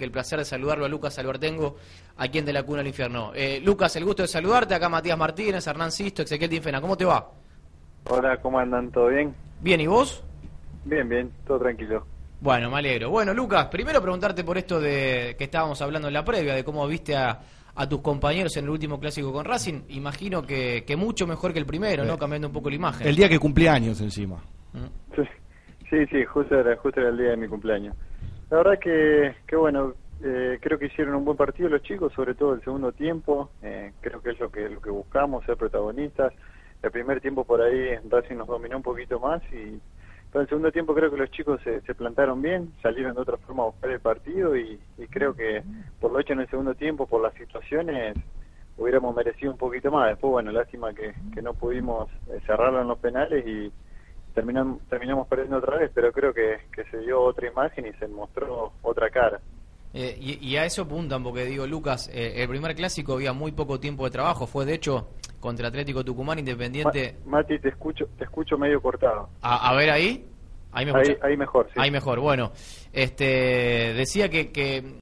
El placer de saludarlo a Lucas Albertengo, aquí en De la Cuna al Infierno. Eh, Lucas, el gusto de saludarte. Acá Matías Martínez, Hernán Sisto, Ezequiel Dinfena. ¿Cómo te va? Hola, ¿cómo andan? ¿Todo bien? Bien, ¿y vos? Bien, bien, todo tranquilo. Bueno, me alegro. Bueno, Lucas, primero preguntarte por esto de que estábamos hablando en la previa, de cómo viste a, a tus compañeros en el último clásico con Racing. Imagino que, que mucho mejor que el primero, ¿no? Eh, Cambiando un poco la imagen. El día que cumplí años encima. Mm. Sí, sí, sí, justo, era, justo era el día de mi cumpleaños. La verdad que, que bueno, eh, creo que hicieron un buen partido los chicos, sobre todo el segundo tiempo. Eh, creo que es lo que, lo que buscamos, ser protagonistas. El primer tiempo por ahí Racing nos dominó un poquito más y pero el segundo tiempo creo que los chicos se, se plantaron bien, salieron de otra forma a buscar el partido y, creo que por lo hecho en el segundo tiempo, por las situaciones, hubiéramos merecido un poquito más. Después, bueno, lástima que, que no pudimos eh, cerrarlo en los penales y terminamos, terminamos perdiendo otra vez, pero creo que, que se dio otra imagen y se mostró otra cara. Eh, y, y a eso apuntan, porque digo, Lucas, eh, el primer clásico había muy poco tiempo de trabajo. Fue, de hecho, contra Atlético Tucumán Independiente. Ma- Mati, te escucho, te escucho medio cortado. A, a ver ahí. Ahí me Ahí, ahí mejor, sí. Ahí mejor. Bueno, este decía que, que